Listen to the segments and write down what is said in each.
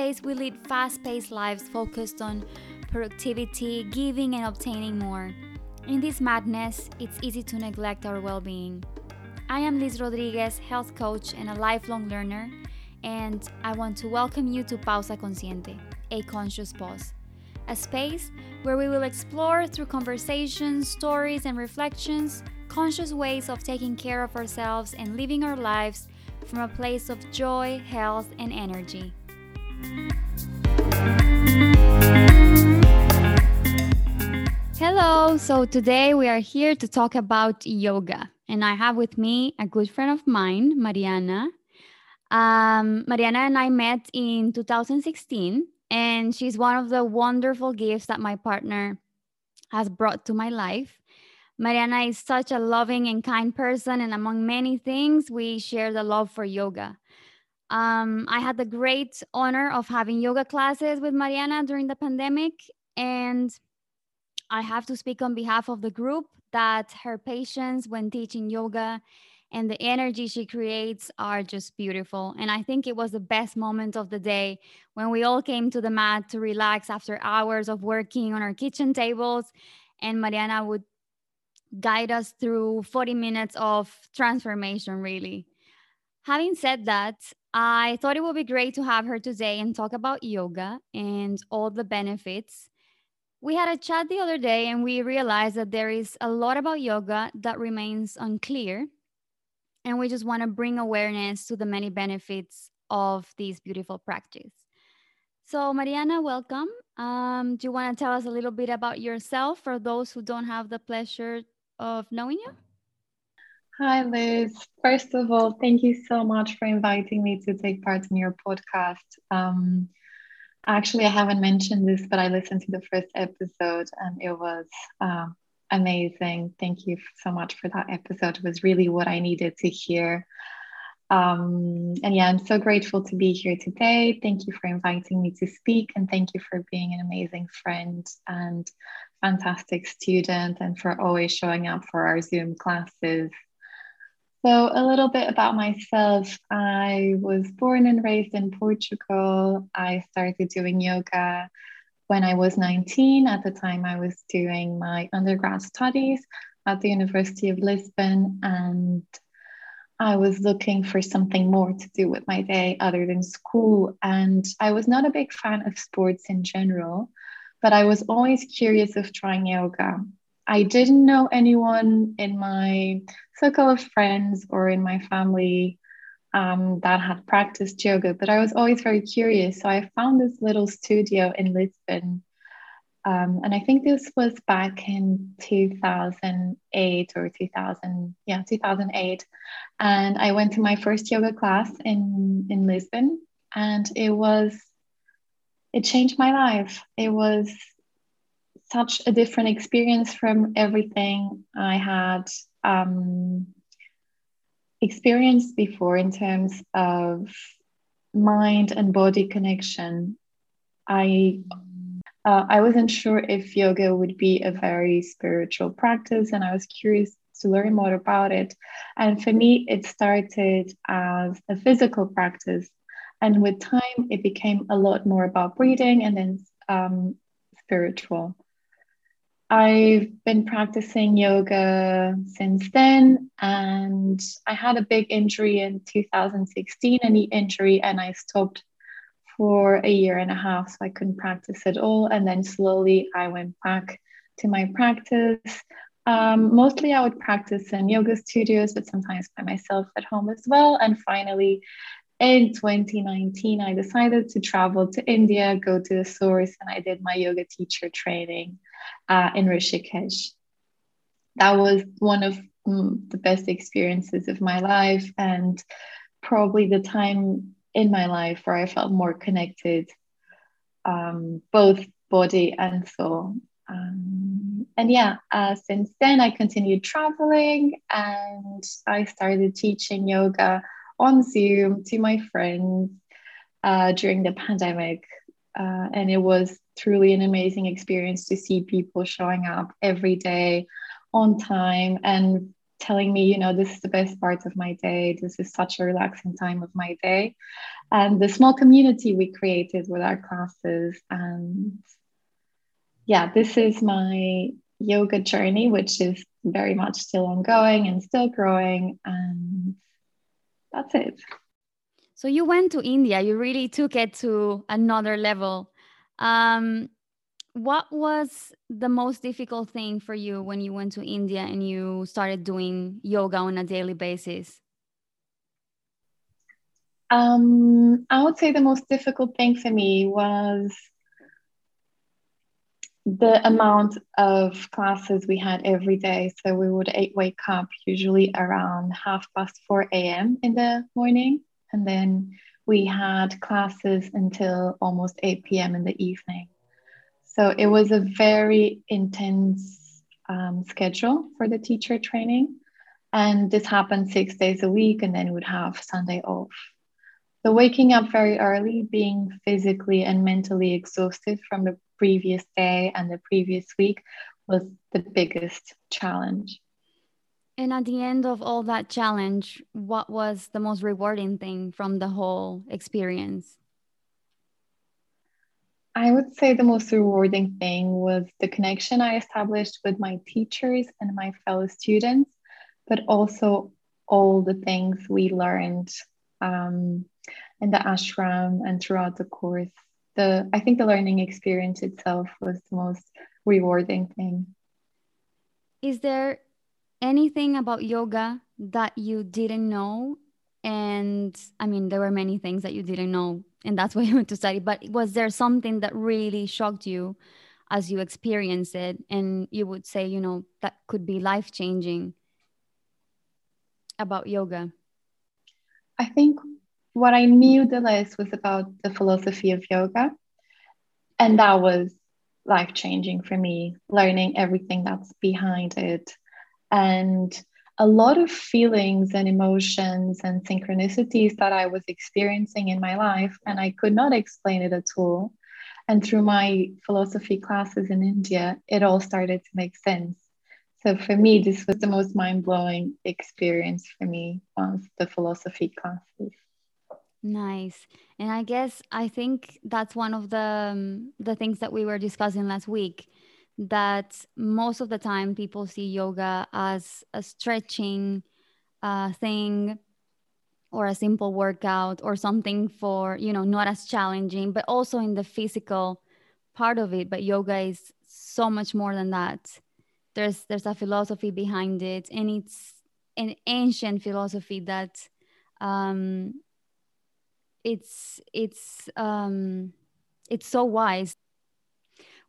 Nowadays, we lead fast paced lives focused on productivity, giving, and obtaining more. In this madness, it's easy to neglect our well being. I am Liz Rodriguez, health coach and a lifelong learner, and I want to welcome you to Pausa Consciente, a conscious pause, a space where we will explore through conversations, stories, and reflections conscious ways of taking care of ourselves and living our lives from a place of joy, health, and energy. Hello, so today we are here to talk about yoga, and I have with me a good friend of mine, Mariana. Um, Mariana and I met in 2016, and she's one of the wonderful gifts that my partner has brought to my life. Mariana is such a loving and kind person, and among many things, we share the love for yoga. Um, I had the great honor of having yoga classes with Mariana during the pandemic, and I have to speak on behalf of the group that her patience when teaching yoga and the energy she creates are just beautiful. And I think it was the best moment of the day when we all came to the mat to relax after hours of working on our kitchen tables. And Mariana would guide us through 40 minutes of transformation, really. Having said that, I thought it would be great to have her today and talk about yoga and all the benefits. We had a chat the other day and we realized that there is a lot about yoga that remains unclear. And we just want to bring awareness to the many benefits of this beautiful practice. So, Mariana, welcome. Um, do you want to tell us a little bit about yourself for those who don't have the pleasure of knowing you. Hi, Liz. First of all, thank you so much for inviting me to take part in your podcast. Um, actually, I haven't mentioned this, but I listened to the first episode and it was uh, amazing. Thank you so much for that episode. It was really what I needed to hear. Um, and yeah, I'm so grateful to be here today. Thank you for inviting me to speak, and thank you for being an amazing friend and fantastic student, and for always showing up for our Zoom classes. So, a little bit about myself. I was born and raised in Portugal. I started doing yoga when I was 19. At the time, I was doing my undergrad studies at the University of Lisbon, and I was looking for something more to do with my day other than school. And I was not a big fan of sports in general, but I was always curious of trying yoga. I didn't know anyone in my circle of friends or in my family um, that had practiced yoga, but I was always very curious. So I found this little studio in Lisbon um, and I think this was back in 2008 or 2000, yeah, 2008. And I went to my first yoga class in, in Lisbon and it was, it changed my life. It was such a different experience from everything I had um, experienced before in terms of mind and body connection. I uh, I wasn't sure if yoga would be a very spiritual practice, and I was curious to learn more about it. And for me, it started as a physical practice. And with time, it became a lot more about breathing and then um, spiritual. I've been practicing yoga since then, and I had a big injury in 2016, a knee injury, and I stopped for a year and a half, so I couldn't practice at all. And then slowly I went back to my practice. Um, mostly I would practice in yoga studios, but sometimes by myself at home as well. And finally, in 2019, I decided to travel to India, go to the source, and I did my yoga teacher training uh, in Rishikesh. That was one of mm, the best experiences of my life, and probably the time in my life where I felt more connected, um, both body and soul. Um, and yeah, uh, since then I continued traveling and I started teaching yoga on Zoom to my friends uh, during the pandemic. Uh, and it was truly an amazing experience to see people showing up every day on time and telling me, you know, this is the best part of my day. This is such a relaxing time of my day. And the small community we created with our classes. And yeah, this is my yoga journey, which is very much still ongoing and still growing. And that's it. So you went to India, you really took it to another level. Um, what was the most difficult thing for you when you went to India and you started doing yoga on a daily basis? Um, I would say the most difficult thing for me was the amount of classes we had every day. So we would wake up usually around half past 4 a.m. in the morning. And then we had classes until almost 8 p.m. in the evening. So it was a very intense um, schedule for the teacher training. And this happened six days a week, and then we would have Sunday off. So waking up very early, being physically and mentally exhausted from the previous day and the previous week was the biggest challenge. And at the end of all that challenge, what was the most rewarding thing from the whole experience? I would say the most rewarding thing was the connection I established with my teachers and my fellow students, but also all the things we learned um, in the ashram and throughout the course. The I think the learning experience itself was the most rewarding thing. Is there anything about yoga that you didn't know? And I mean, there were many things that you didn't know, and that's why you went to study. But was there something that really shocked you as you experienced it? And you would say, you know, that could be life changing about yoga? I think what I knew the less was about the philosophy of yoga. And that was life changing for me, learning everything that's behind it and a lot of feelings and emotions and synchronicities that I was experiencing in my life, and I could not explain it at all. And through my philosophy classes in India, it all started to make sense. So for me, this was the most mind blowing experience for me was the philosophy classes. Nice, and I guess I think that's one of the um, the things that we were discussing last week that most of the time people see yoga as a stretching uh, thing or a simple workout or something for you know not as challenging but also in the physical part of it. But yoga is so much more than that. There's there's a philosophy behind it and it's an ancient philosophy that um it's it's um it's so wise.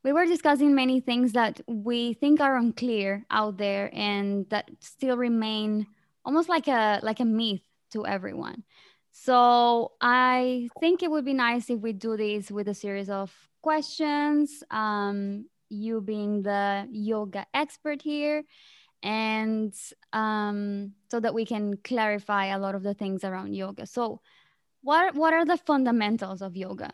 We were discussing many things that we think are unclear out there and that still remain almost like a like a myth to everyone. So i think it would be nice if we do this with a series of questions um, you being the yoga expert here and um, so that we can clarify a lot of the things around yoga. So what what are the fundamentals of yoga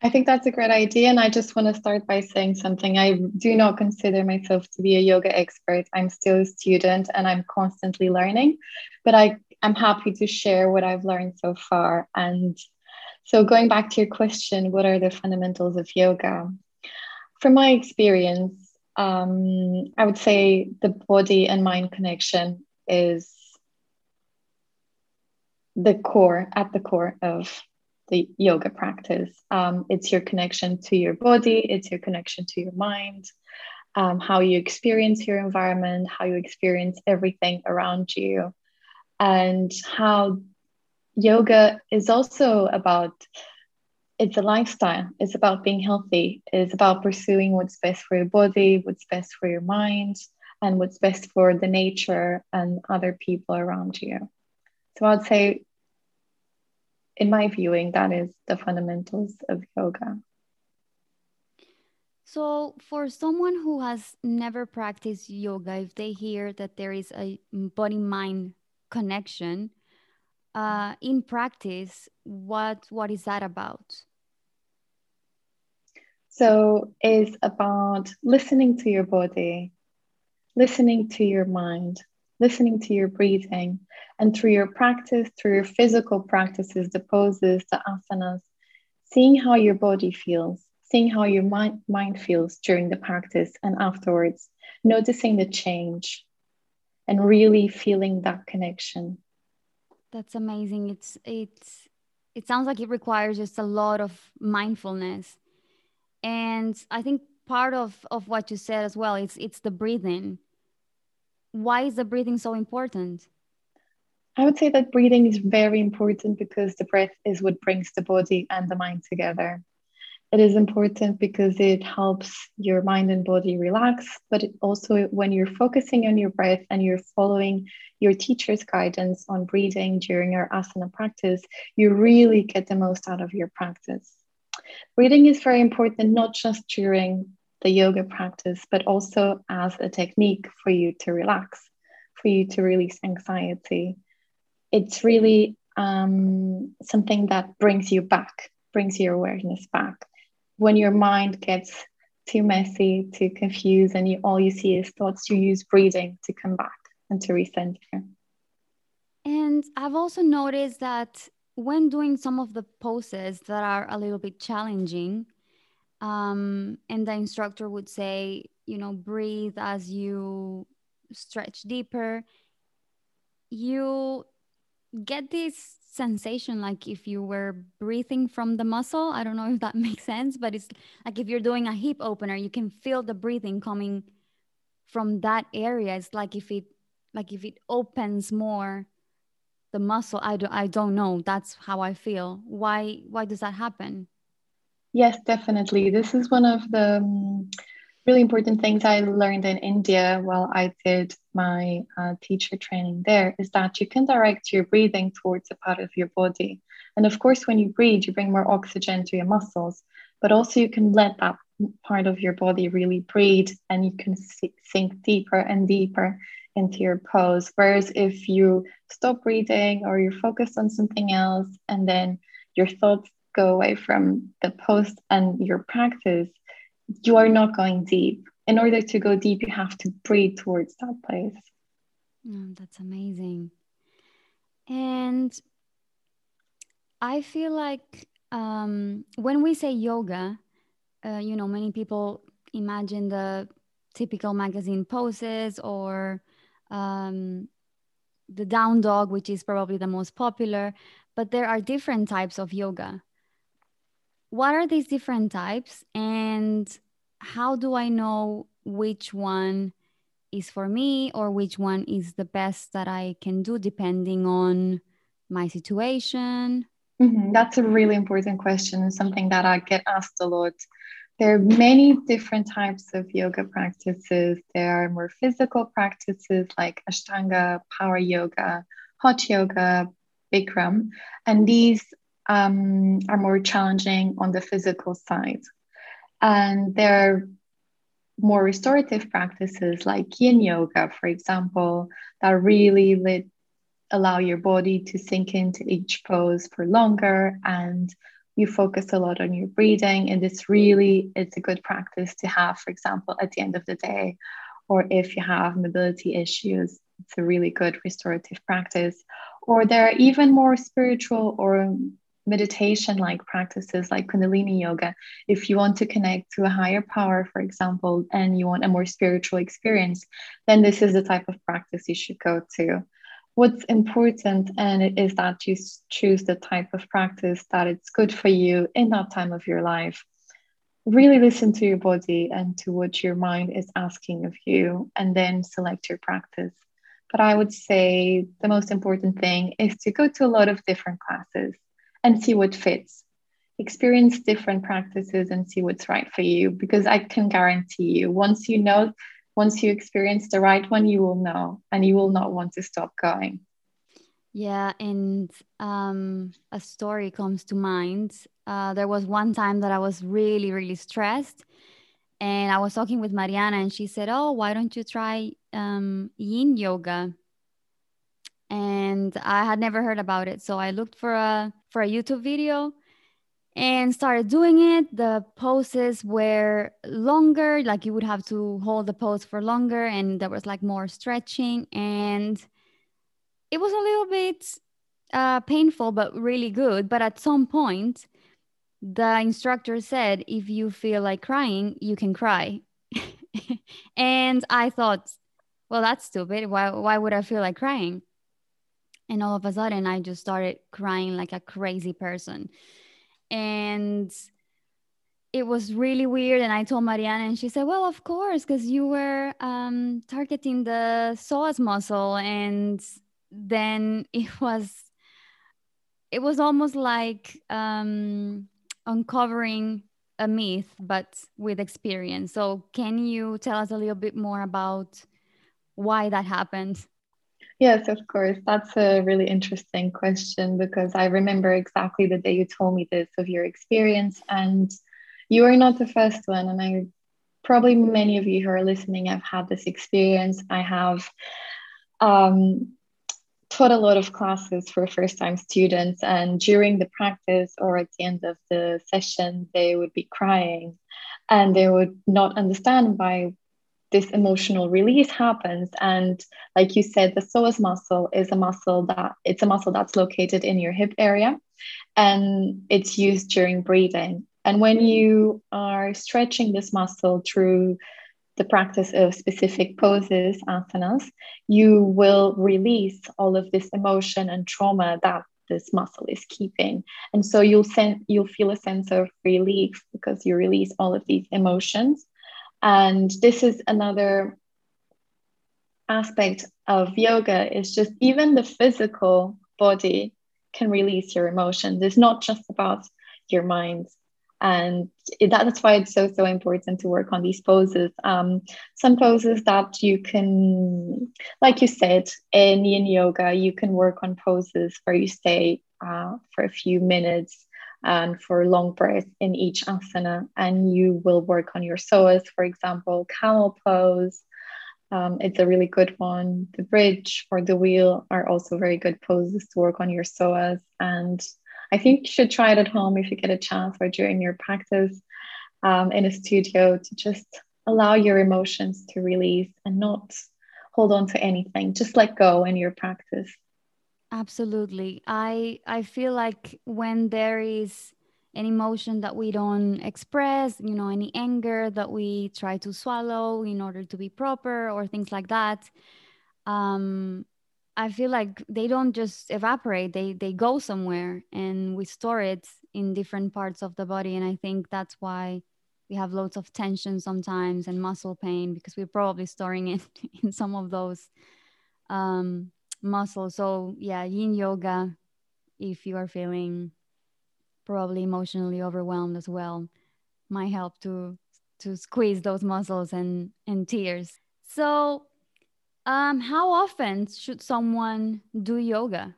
I think that's a great idea. And I just want to start by saying something. I do not consider myself to be a yoga expert. I'm still a student and I'm constantly learning, but I, I'm happy to share what I've learned so far. And so, going back to your question, what are the fundamentals of yoga? From my experience, um, I would say the body and mind connection is the core, at the core of the yoga practice. Um, it's your connection to your body, it's your connection to your mind, um, how you experience your environment, how you experience everything around you, and how yoga is also about it's a lifestyle. It's about being healthy. It's about pursuing what's best for your body what's best for your mind and what's best for the nature and other people around you. So i'd say in my viewing, that is the fundamentals of yoga. So, for someone who has never practiced yoga, if they hear that there is a body mind connection, uh, in practice, what what is that about? So, it's about listening to your body, listening to your mind, listening to your breathing, and through your practice, through your physical practices, the poses, the asanas, seeing how your body feels, seeing how your mind, mind feels during the practice and afterwards, noticing the change and really feeling that connection. That's amazing. It's it's it sounds like it requires just a lot of mindfulness. And I think part of, of what you said as well, it's it's the breathing. Why is the breathing so important? I would say that breathing is very important because the breath is what brings the body and the mind together. It is important because it helps your mind and body relax, but also when you're focusing on your breath and you're following your teacher's guidance on breathing during your asana practice, you really get the most out of your practice. Breathing is very important, not just during the yoga practice, but also as a technique for you to relax, for you to release anxiety. It's really um, something that brings you back, brings your awareness back when your mind gets too messy, too confused, and you, all you see is thoughts, you use breathing to come back and to recenter. And I've also noticed that when doing some of the poses that are a little bit challenging, um, and the instructor would say, you know, breathe as you stretch deeper, you get this sensation like if you were breathing from the muscle. I don't know if that makes sense, but it's like if you're doing a hip opener, you can feel the breathing coming from that area. It's like if it like if it opens more the muscle. I, do, I don't know. That's how I feel. Why why does that happen? Yes, definitely. This is one of the um, really important things I learned in India while I did my uh, teacher training there is that you can direct your breathing towards a part of your body. And of course, when you breathe, you bring more oxygen to your muscles, but also you can let that part of your body really breathe and you can sink deeper and deeper into your pose. Whereas if you stop breathing or you're focused on something else and then your thoughts go away from the post and your practice, you are not going deep. In order to go deep, you have to breathe towards that place. Oh, that's amazing. And I feel like um, when we say yoga, uh, you know, many people imagine the typical magazine poses or um, the down dog, which is probably the most popular, but there are different types of yoga what are these different types and how do I know which one is for me or which one is the best that I can do depending on my situation? Mm-hmm. That's a really important question, and something that I get asked a lot. There are many different types of yoga practices. There are more physical practices like Ashtanga, power yoga, hot yoga, Bikram. And these um, are more challenging on the physical side. And there are more restorative practices like yin yoga, for example, that really allow your body to sink into each pose for longer and you focus a lot on your breathing and it's really it's a good practice to have for example at the end of the day or if you have mobility issues it's a really good restorative practice or there are even more spiritual or meditation like practices like Kundalini yoga, if you want to connect to a higher power, for example, and you want a more spiritual experience, then this is the type of practice you should go to. What's important and is that you choose the type of practice that it's good for you in that time of your life. Really listen to your body and to what your mind is asking of you, and then select your practice. But I would say the most important thing is to go to a lot of different classes and see what fits. Experience different practices and see what's right for you because I can guarantee you, once you know, once you experience the right one, you will know and you will not want to stop going. Yeah, and um, a story comes to mind. Uh, there was one time that I was really, really stressed, and I was talking with Mariana, and she said, "Oh, why don't you try um, Yin yoga?" And I had never heard about it, so I looked for a for a YouTube video and started doing it. The poses were longer, like you would have to hold the pose for longer, and there was like more stretching, and it was a little bit uh, painful, but really good. But at some point, the instructor said, if you feel like crying, you can cry. and I thought, well, that's stupid. Why, why would I feel like crying? And all of a sudden, I just started crying like a crazy person. And it was really weird and i told mariana and she said well of course because you were um, targeting the psoas muscle and then it was it was almost like um, uncovering a myth but with experience. So can you tell us a little bit more about why that happened Yes, of course. That's a really interesting question because I remember exactly the day you told me this of your experience, and you are not the first one. And I probably many of you who are listening have had this experience. I have um, taught a lot of classes for first time students, and during the practice or at the end of the session, they would be crying and they would not understand why this emotional release happens. And like you said the psoas muscle is a muscle that it's a muscle that's located in your hip area and it's used during breathing. And when mm. you are stretching this muscle through the practice of specific poses asanas you will release all of this emotion and trauma that this muscle is keeping. And so you'll send you'll feel a sense of relief because you release all of these emotions and this is another aspect of yoga is just even the physical body can release your emotions. It's not just about your mind. And it, that's why it's so, so important to work on these poses. Um, some poses that you can, like you said, in yin yoga, you can work on poses where you stay uh, for a few minutes and for long breaths in each asana. And you will work on your psoas, for example, camel pose. Um, it's a really good one. The bridge or the wheel are also very good poses to work on your psoas. And I think you should try it at home if you get a chance or during your practice um, in a studio to just allow your emotions to release and not hold on to anything. Just let go in your practice. Absolutely. I I feel like when there is an emotion that we don't express, you know, any anger that we try to swallow in order to be proper or things like that, um, I feel like they don't just evaporate, they they go somewhere and we store it in different parts of the body. And I think that's why we have loads of tension sometimes and muscle pain because we're probably storing it in some of those um, muscle. So yeah, yin yoga, if you are feeling probably emotionally overwhelmed as well, might help to to squeeze those muscles and and tears. So um, how often should someone do yoga?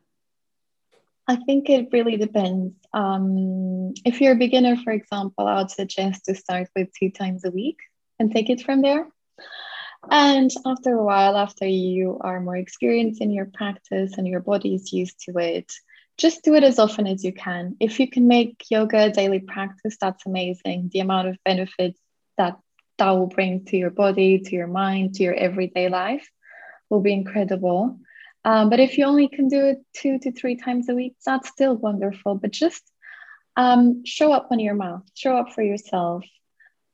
I think it really depends. Um, if you're a beginner, for example, I would suggest to start with two times a week and take it from there. And after a while, after you are more experienced in your practice and your body is used to it, just do it as often as you can. If you can make yoga a daily practice, that's amazing. The amount of benefits that that will bring to your body, to your mind, to your everyday life will be incredible. Um, but if you only can do it two to three times a week, that's still wonderful. But just um, show up on your mouth, show up for yourself,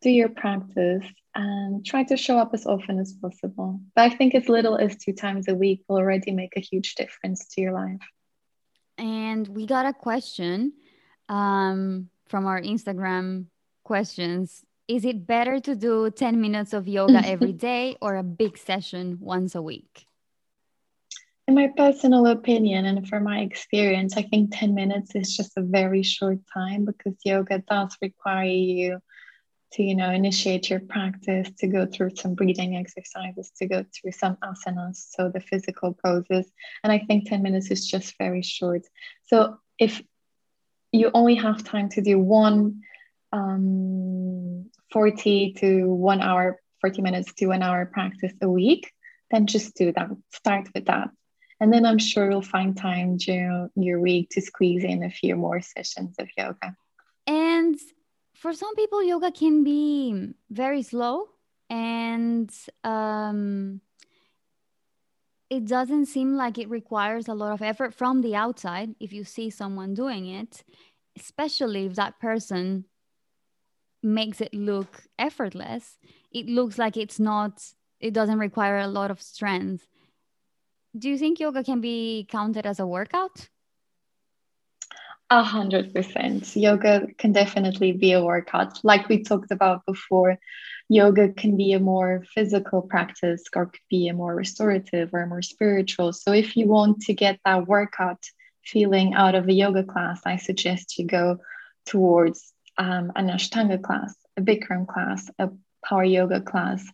do your practice, and try to show up as often as possible. But I think as little as two times a week will already make a huge difference to your life. And we got a question um, from our Instagram questions. Is it better to do 10 minutes of yoga every day or a big session once a week? In my personal opinion and from my experience, I think 10 minutes is just a very short time because yoga does require you to you know initiate your practice to go through some breathing exercises to go through some asanas so the physical poses. And i think 10 minutes is just very short. So if you only have time to do one um, 40 to one hour 40 minutes to one hour practice a week then just do that. Start with that. And then i'm sure you'll find time during your week to squeeze in a few more sessions of yoga. And for some people, yoga can be very slow and um, it doesn't seem like it requires a lot of effort from the outside if you see someone doing it, especially if that person makes it look effortless. It looks like it's not, it doesn't require a lot of strength. Do you think yoga can be counted as a workout? A hundred percent. Yoga can definitely be a workout. Like we talked about before, yoga can be a more physical practice or could be a more restorative or more spiritual. So if you want to get that workout feeling out of a yoga class, I suggest you go towards um, an Ashtanga class, a Bikram class, a power yoga class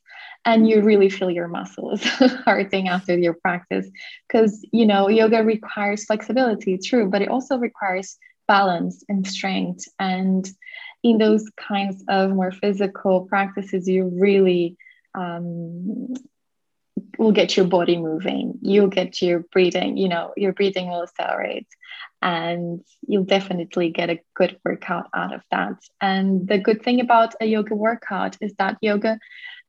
and you really feel your muscles hurting after your practice. Because you know yoga requires flexibility true but it also requires balance and strength. And in those kinds of more physical practices you really um, will get your body moving you'll get your breathing you know your breathing will accelerate and you'll definitely get a good workout out of that. And the good thing about a yoga workout is that yoga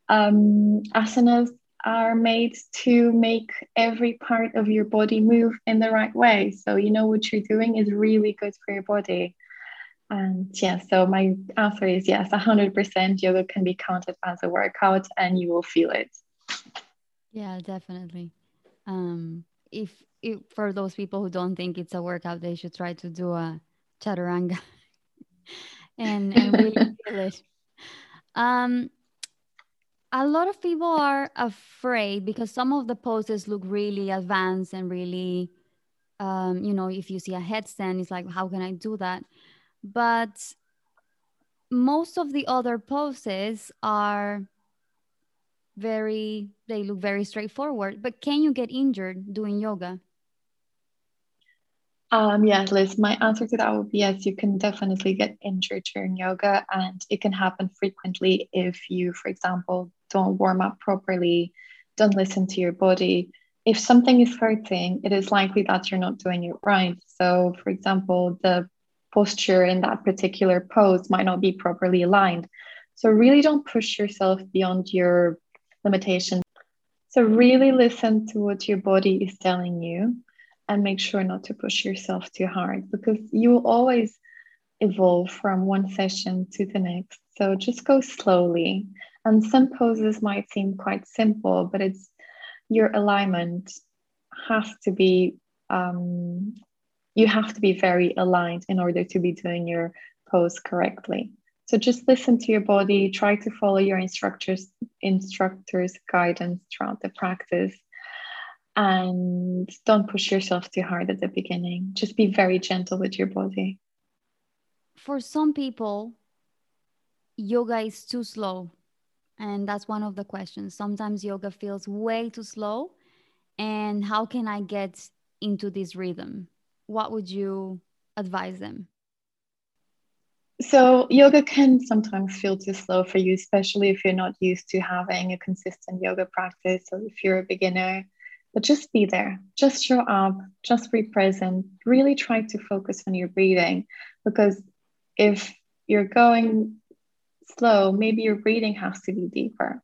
um, asanas are made to make every part of your body move in the right way. So you know what you're doing is really good for your body. And yeah, so my answer is yes, 100% yoga can be counted as a workout and you will feel it. Yeah, definitely. Um, if for those people who don't think it's a workout, they should try to do a chaturanga and, and really feel it. Um, a lot of people are afraid because some of the poses look really advanced and really, um, you know, if you see a headstand, it's like, how can I do that? But most of the other poses are very, they look very straightforward. But can you get injured doing yoga? Um, yes, Liz, my answer to that would be yes, you can definitely get injured during yoga, and it can happen frequently if you, for example, don't warm up properly, don't listen to your body. If something is hurting, it is likely that you're not doing it right. So, for example, the posture in that particular pose might not be properly aligned. So, really don't push yourself beyond your limitation. So, really listen to what your body is telling you and make sure not to push yourself too hard because you will always evolve from one session to the next. So just go slowly. And some poses might seem quite simple, but it's your alignment has to be, um, you have to be very aligned in order to be doing your pose correctly. So just listen to your body, try to follow your instructors instructors guidance throughout the practice and don't push yourself too hard at the beginning. Just be very gentle with your body. For some people, yoga is too slow. And that's one of the questions. Sometimes yoga feels way too slow. And how can I get into this rhythm? What would you advise them? So, yoga can sometimes feel too slow for you, especially if you're not used to having a consistent yoga practice or if you're a beginner but just be there, just show up, just be present. Really try to focus on your breathing because if you're going slow, maybe your breathing has to be deeper.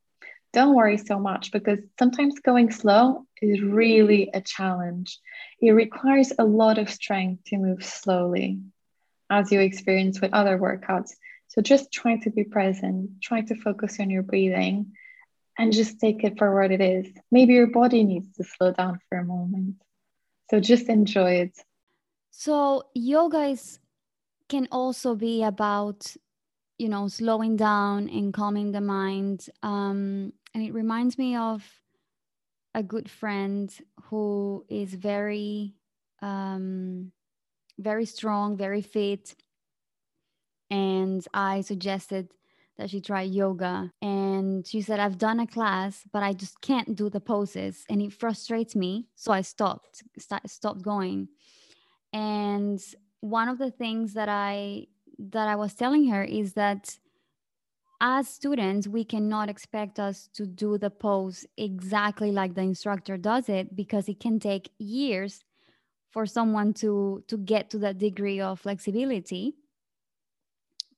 Don't worry so much because sometimes going slow is really a challenge. It requires a lot of strength to move slowly, as you experience with other workouts. So just try to be present, try to focus on your breathing and just take it for what it is. Maybe your body needs to slow down for a moment. So just enjoy it. So yoga is can also be about you know slowing down and calming the mind um, and it reminds me of a good friend who is very um, very strong very fit. And i suggested that she try yoga. And she said i've done a class but i just can't do the poses. And it frustrates me. So i stopped st- stopped going. And one of the things that i that i was telling her is that as students we cannot expect us to do the pose exactly like the instructor does it because it can take years for someone to to get to that degree of flexibility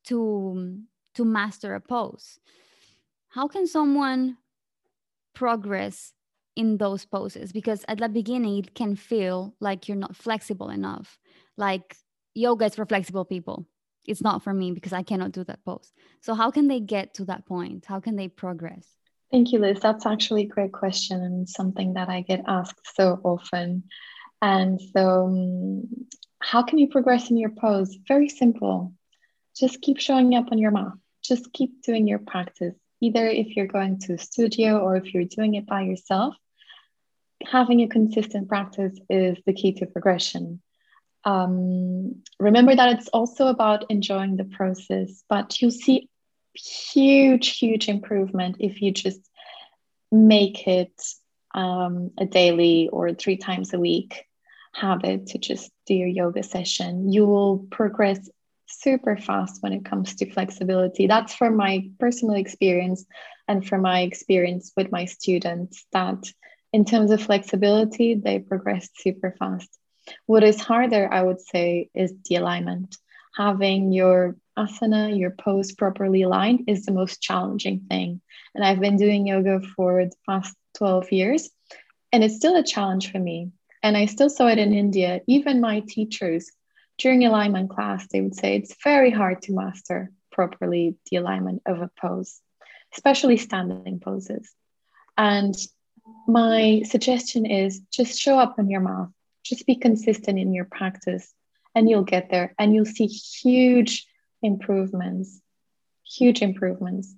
to to master a pose. How can someone progress in those poses? Because at the beginning it can feel like you're not flexible enough. Like yoga is for flexible people. It's not for me because i cannot do that pose. So how can they get to that point? How can they progress? Thank you liz. That's actually a great question and something that i get asked so often and so um, how can you progress in your pose? Very simple. Just keep showing up on your mat. Just keep doing your practice. Either if you're going to a studio or if you're doing it by yourself, having a consistent practice is the key to progression. Um, remember that it's also about enjoying the process, but you'll see huge, huge improvement if you just make it um, a daily or three times a week habit to just do your yoga session. You will progress super fast when it comes to flexibility. That's from my personal experience and from my experience with my students that in terms of flexibility, they progress super fast. What is harder, I would say, is the alignment. Having your asana, your pose properly aligned is the most challenging thing. And I've been doing yoga for the past 12 years, and it's still a challenge for me. And I still saw it in India. Even my teachers during alignment class, they would say it's very hard to master properly the alignment of a pose, especially standing poses. And my suggestion is just show up on your mat, just be consistent in your practice, and you'll get there and you'll see huge improvements, huge improvements.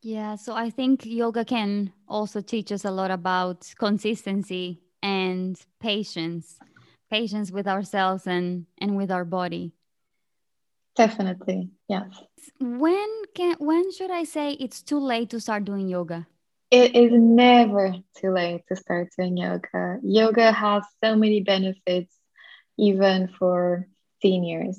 Yeah, so I think yoga can also teach us a lot about consistency and patience patience with ourselves and and with our body. Definitely yes. When can when should i say it's too late to start doing yoga? It is never too late to start doing yoga. Yoga has so many benefits even for seniors.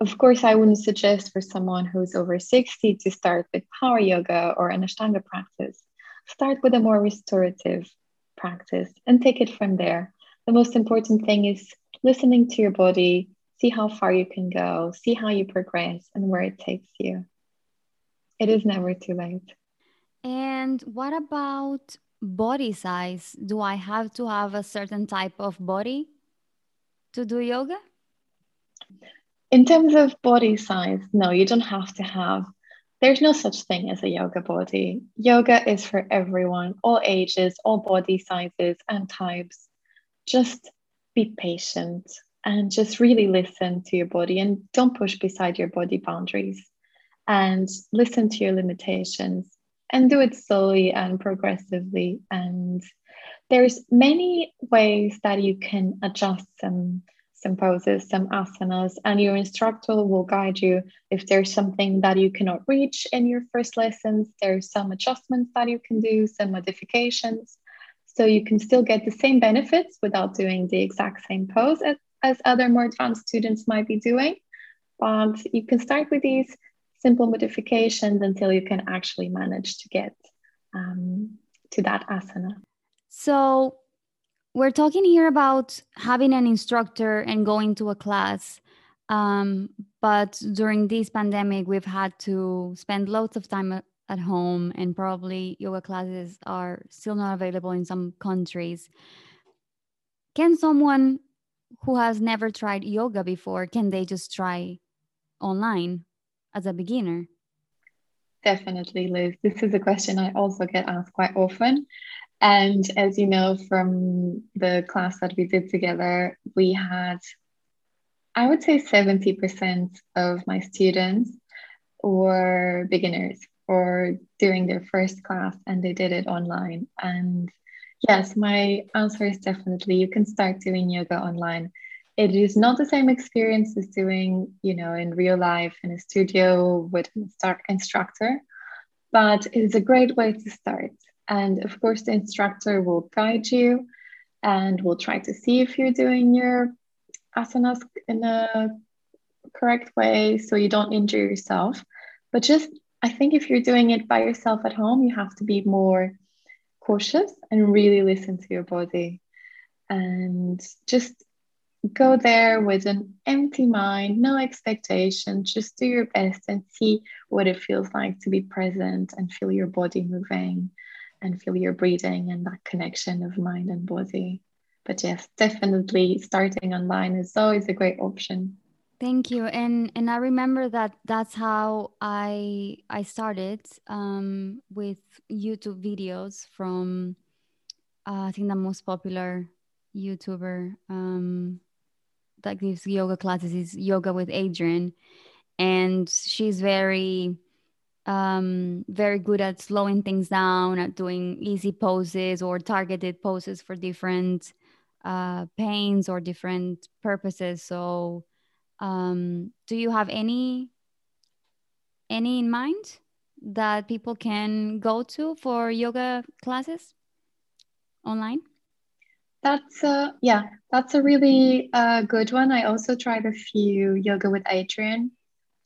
Of course i wouldn't suggest for someone who's over 60 to start with power yoga or an ashtanga practice. Start with a more restorative practice and take it from there the most important thing is listening to your body, see how far you can go, see how you progress and where it takes you. It is never too late. And what about body size? Do I have to have a certain type of body to do yoga? In terms of body size, no, you don't have to have. There's no such thing as a yoga body. Yoga is for everyone, all ages, all body sizes and types. Just be patient and just really listen to your body and don't push beside your body boundaries. And listen to your limitations and do it slowly and progressively. And there's many ways that you can adjust some some poses some asanas and your instructor will guide you if there's something that you cannot reach in your first lessons there's some adjustments that you can do some modifications so you can still get the same benefits without doing the exact same pose as, as other more advanced students might be doing. But you can start with these simple modifications until you can actually manage to get um, to that asana. So we're talking here about having an instructor and going to a class. Um, but during this pandemic, we've had to spend loads of time at home and probably yoga classes are still not available in some countries. Can someone who has never tried yoga before can they just try online as a beginner? Definitely liz. This is a question i also get asked quite often and as you know from the class that we did together we had i would say 70% of my students were beginners or doing their first class and they did it online. And yes, my answer is definitely you can start doing yoga online. It is not the same experience as doing, you know, in real life in a studio with an instructor, but it is a great way to start. And of course, the instructor will guide you and will try to see if you're doing your asanas in a correct way so you don't injure yourself. But just I think if you're doing it by yourself at home, you have to be more cautious and really listen to your body and just go there with an empty mind, no expectation, just do your best and see what it feels like to be present and feel your body moving and feel your breathing and that connection of mind and body. But yes, definitely starting online is always a great option. Thank you. And and I remember that that's how I I started um, with YouTube videos from uh, I think the most popular YouTuber um, that gives yoga classes is Yoga with Adriene, and she's very um, very good at slowing things down, at doing easy poses or targeted poses for different uh, pains or different purposes. So, um, do you have any any in mind that people can go to for yoga classes online? That's a yeah, that's a really uh, good one. I also tried a few yoga with Adriene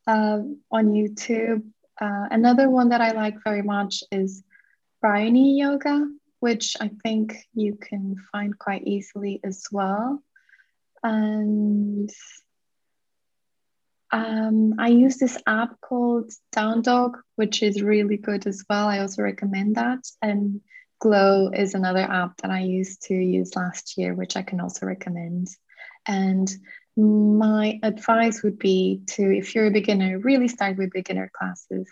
uh, on YouTube. Uh, another one that I like very much is Bryony Yoga, which I think you can find quite easily as well. And um, I use this app called Down Dog, which is really good as well. I also recommend that. And Glo is another app that I used to use last year, which I can also recommend. And my advice would be to, if you're a beginner, really start with beginner classes.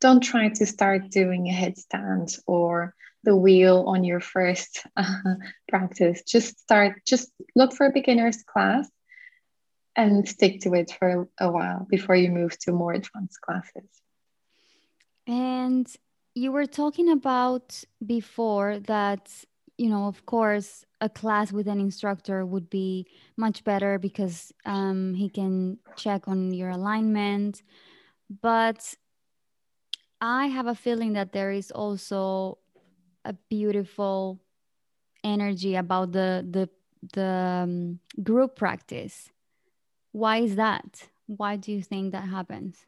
Don't try to start doing a headstand or the wheel on your first uh, practice. Just start, just look for a beginner's class and stick to it for a while before you move to more advanced classes. And you were talking about before that, you know, of course, a class with an instructor would be much better because um, he can check on your alignment. But I have a feeling that there is also a beautiful energy about the the the um, group practice. Why is that? Why do you think that happens?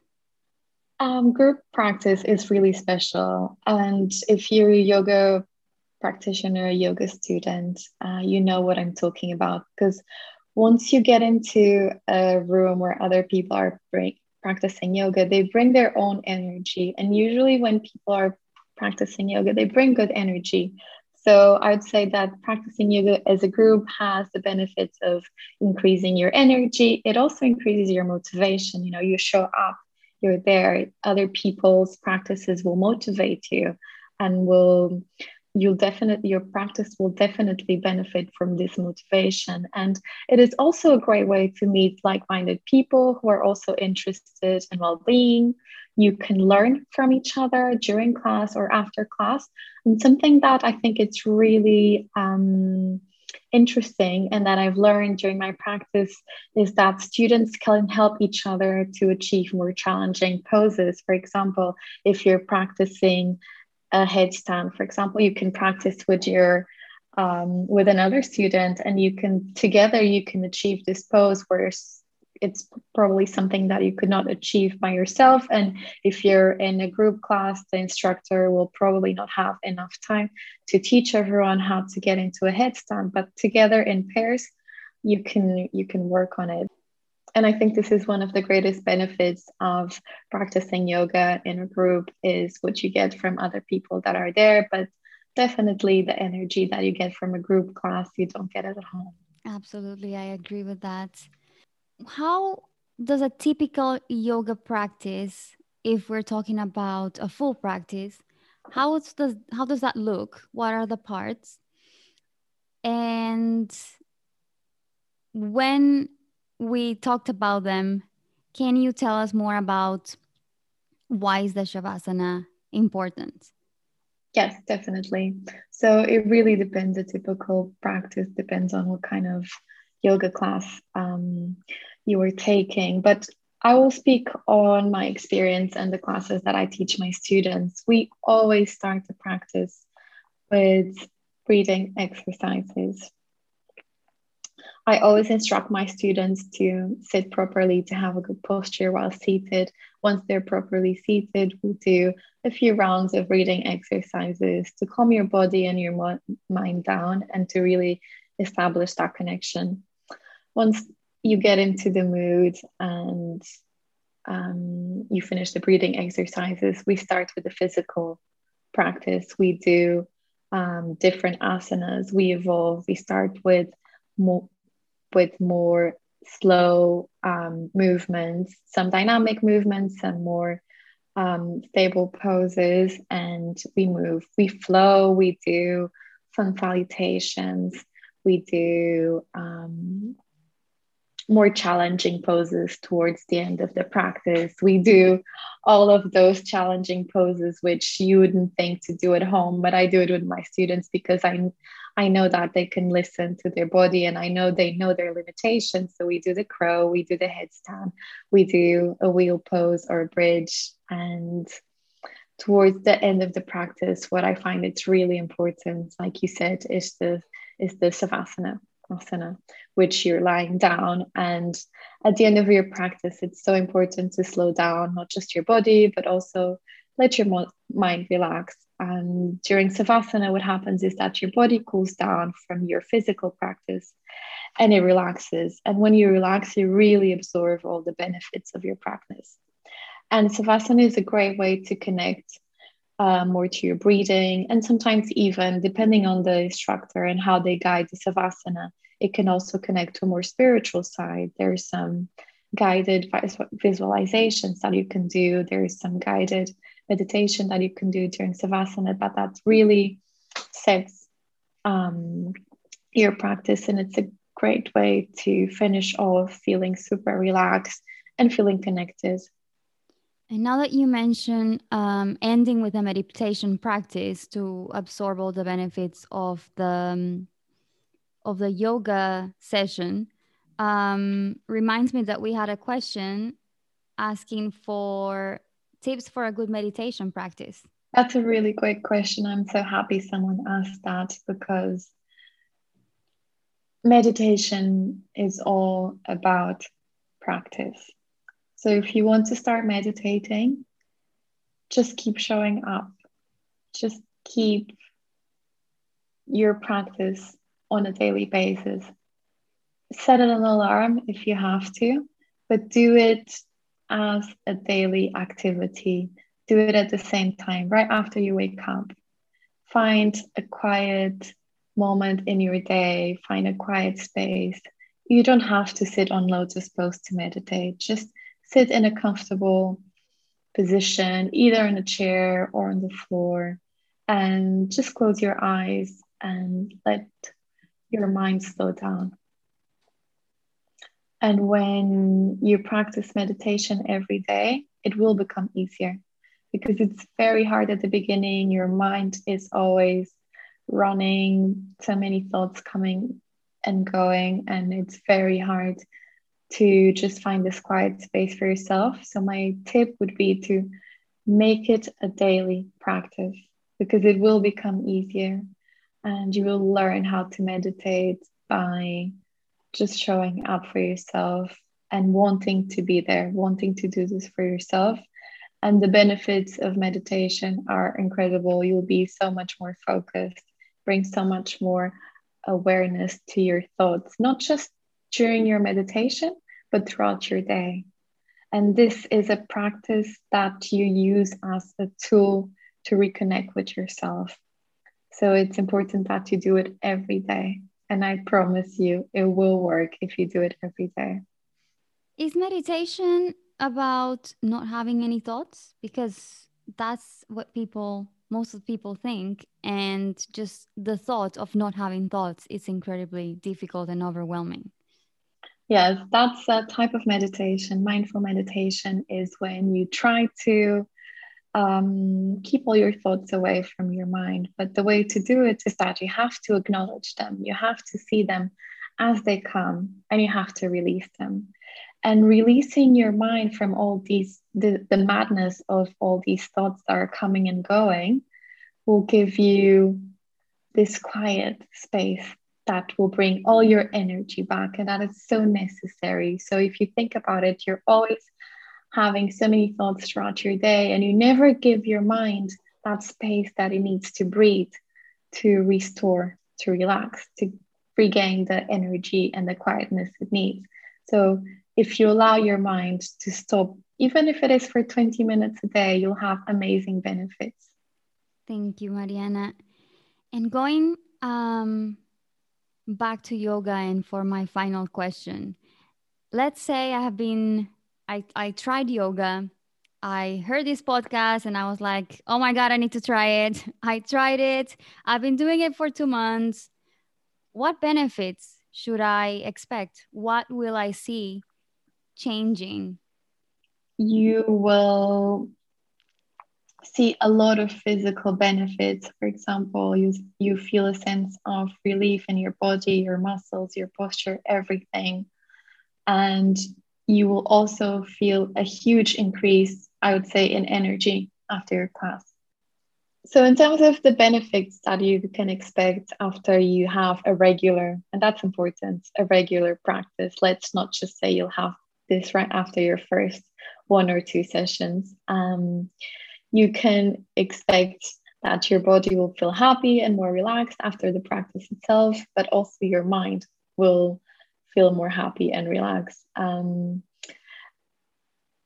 Um, group practice is really special, and if you're a yoga practitioner, yoga student, uh, you know what I'm talking about because once you get into a room where other people are practicing yoga, they bring their own energy, and usually when people are practicing yoga, they bring good energy. So I would say that practicing yoga as a group has the benefits of increasing your energy. It also increases your motivation. You know, you show up, you're there. Other people's practices will motivate you and will you'll definitely your practice will definitely benefit from this motivation. And it is also a great way to meet like-minded people who are also interested in well-being. You can learn from each other during class or after class. And something that i think it's really um, interesting and that i've learned during my practice is that students can help each other to achieve more challenging poses. For example if you're practicing a headstand for example you can practice with your um, with another student and you can together you can achieve this pose where it's probably something that you could not achieve by yourself. And if you're in a group class the instructor will probably not have enough time to teach everyone how to get into a headstand but together in pairs you can you can work on it and i think this is one of the greatest benefits of practicing yoga in a group is what you get from other people that are there but definitely the energy that you get from a group class you don't get at home. Absolutely i agree with that. How does a typical yoga practice if we're talking about a full practice how does how does that look? What are the parts? And when we talked about them. Can you tell us more about why is the Shavasana important? Yes, definitely. So it really depends. A typical practice depends on what kind of yoga class um, you are taking. But I will speak on my experience and the classes that I teach my students. We always start the practice with breathing exercises. I always instruct my students to sit properly, to have a good posture while seated. Once they're properly seated, we'll do a few rounds of breathing exercises to calm your body and your mind down and to really establish that connection. Once you get into the mood and um, you finish the breathing exercises, we start with the physical practice. We do um, different asanas. We evolve. We start with more with more slow um, movements, some dynamic movements, some more um, stable poses, and we move. We flow. We do some salutations. We do um, more challenging poses towards the end of the practice. We do all of those challenging poses, which you wouldn't think to do at home, but I do it with my students because I, I know that they can listen to their body and I know they know their limitations. So we do the crow, we do the headstand, we do a wheel pose or a bridge. And towards the end of the practice, what I find it's really important, like you said, is the is the savasana asana, which you're lying down. And at the end of your practice, it's so important to slow down, not just your body, but also let your mind relax. And during Savasana, what happens is that your body cools down from your physical practice and it relaxes. And when you relax, you really absorb all the benefits of your practice. And Savasana is a great way to connect uh, more to your breathing. And sometimes, even depending on the instructor and how they guide the Savasana, it can also connect to a more spiritual side. There's some guided visualizations that you can do, there's some guided meditation that you can do during Savasana, but that really sets um, your practice. And it's a great way to finish off feeling super relaxed and feeling connected and now that you mention um, ending with a meditation practice to absorb all the benefits of the um, of the yoga session, um, reminds me that we had a question asking for tips for a good meditation practice. That's a really great question. I'm so happy someone asked that because meditation is all about practice. So if you want to start meditating, just keep showing up. Just keep your practice on a daily basis. Set an alarm if you have to, but do it as a daily activity. Do it at the same time, right after you wake up. Find a quiet moment in your day, find a quiet space. You don't have to sit on lotus pose to meditate. Just sit in a comfortable position, either in a chair or on the floor, and just close your eyes and let your mind slow down. And when you practice meditation every day, it will become easier because it's very hard at the beginning. Your mind is always running, so many thoughts coming and going, and it's very hard to just find this quiet space for yourself. So, my tip would be to make it a daily practice because it will become easier and you will learn how to meditate by just showing up for yourself and wanting to be there, wanting to do this for yourself. And the benefits of meditation are incredible. You'll be so much more focused, bring so much more awareness to your thoughts, not just during your meditation, but throughout your day. And this is a practice that you use as a tool to reconnect with yourself. So it's important that you do it every day. And I promise you, it will work if you do it every day. Is meditation about not having any thoughts? Because that's what people, most of the people think. And just the thought of not having thoughts is incredibly difficult and overwhelming. Yes, that's a type of meditation. Mindful meditation is when you try to um, keep all your thoughts away from your mind. But the way to do it is that you have to acknowledge them, you have to see them as they come, and you have to release them. And releasing your mind from all these, the, the madness of all these thoughts that are coming and going, will give you this quiet space that will bring all your energy back. And that is so necessary. So if you think about it, you're always having so many thoughts throughout your day, and you never give your mind that space that it needs to breathe, to restore, to relax, to regain the energy and the quietness it needs. So if you allow your mind to stop, even if it is for 20 minutes a day, you'll have amazing benefits. Thank you, Mariana. And going um, back to yoga and for my final question, let's say I have been, I, I tried yoga. I heard this podcast and I was like, oh my God, I need to try it. I tried it. I've been doing it for two months. What benefits should I expect? What will I see changing? You will see a lot of physical benefits. For example, you, you feel a sense of relief in your body, your muscles, your posture, everything. And you will also feel a huge increase, I would say, in energy after your class. So, in terms of the benefits that you can expect after you have a regular, and that's important, a regular practice, let's not just say you'll have this right after your first one or two sessions. Um, you can expect that your body will feel happy and more relaxed after the practice itself, but also your mind will feel more happy and relaxed. Um,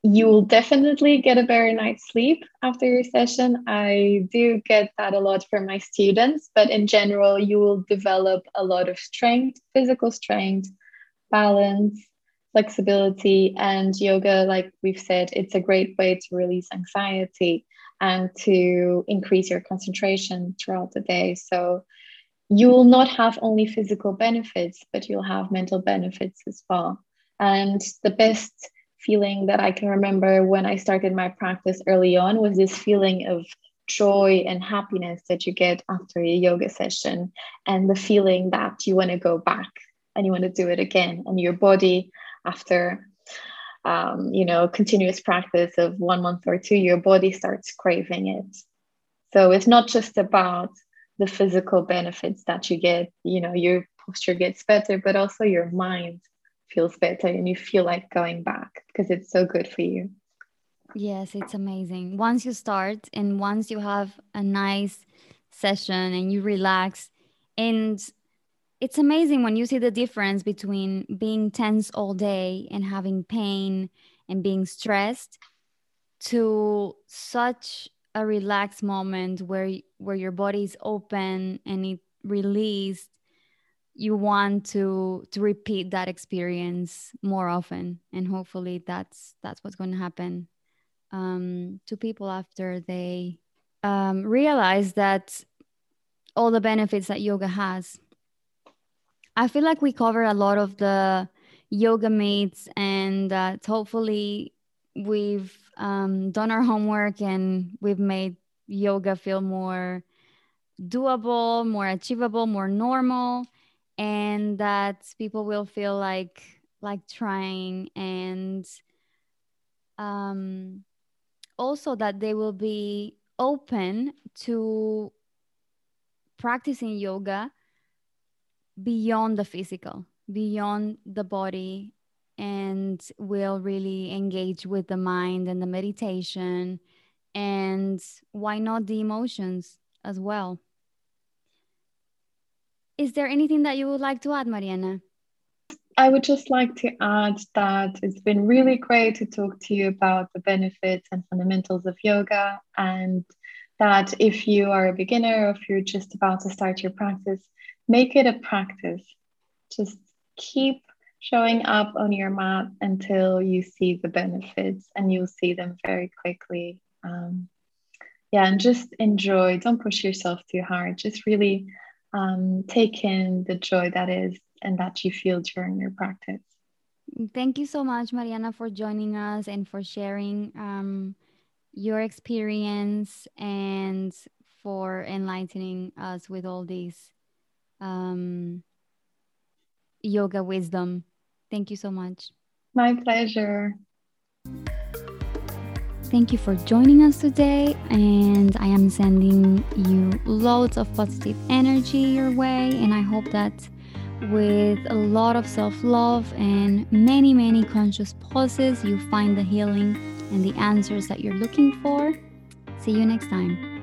you will definitely get a better night's sleep after your session. I do get that a lot from my students, but in general, you will develop a lot of strength, physical strength, balance, flexibility, and yoga. Like we've said, it's a great way to release anxiety and to increase your concentration throughout the day. So you will not have only physical benefits, but you'll have mental benefits as well. And the best feeling that I can remember when I started my practice early on was this feeling of joy and happiness that you get after a yoga session, and the feeling that you want to go back and you want to do it again. And your body, after um, you know, continuous practice of one month or two, your body starts craving it. So it's not just about the physical benefits that you get, you know, your posture gets better, but also your mind feels better and you feel like going back because it's so good for you. Yes, it's amazing. Once you start and once you have a nice session and you relax and it's amazing when you see the difference between being tense all day and having pain and being stressed to such a relaxed moment where where your body is open and it released you want to to repeat that experience more often. And hopefully that's that's what's going to happen um, to people after they um, realize that all the benefits that yoga has. I feel like we cover a lot of the yoga myths, and hopefully we've um, done our homework and we've made yoga feel more doable, more achievable, more normal, and that people will feel like like trying and um, also that they will be open to practicing yoga beyond the physical, beyond the body, and we'll really engage with the mind and the meditation. And why not the emotions as well? Is there anything that you would like to add, Mariana? I would just like to add that it's been really great to talk to you about the benefits and fundamentals of yoga, and that if you are a beginner or if you're just about to start your practice, make it a practice. Just keep showing up on your mat until you see the benefits and you'll see them very quickly. Um, yeah, and just enjoy. Don't push yourself too hard. Just really um, take in the joy that is and that you feel during your practice. Thank you so much, Mariana, for joining us and for sharing um, your experience and for enlightening us with all these um, yoga wisdom. Thank you so much. My pleasure. Thank you for joining us today, and I am sending you loads of positive energy your way. And I hope that with a lot of self love and many, many conscious pauses, you find the healing and the answers that you're looking for. See you next time.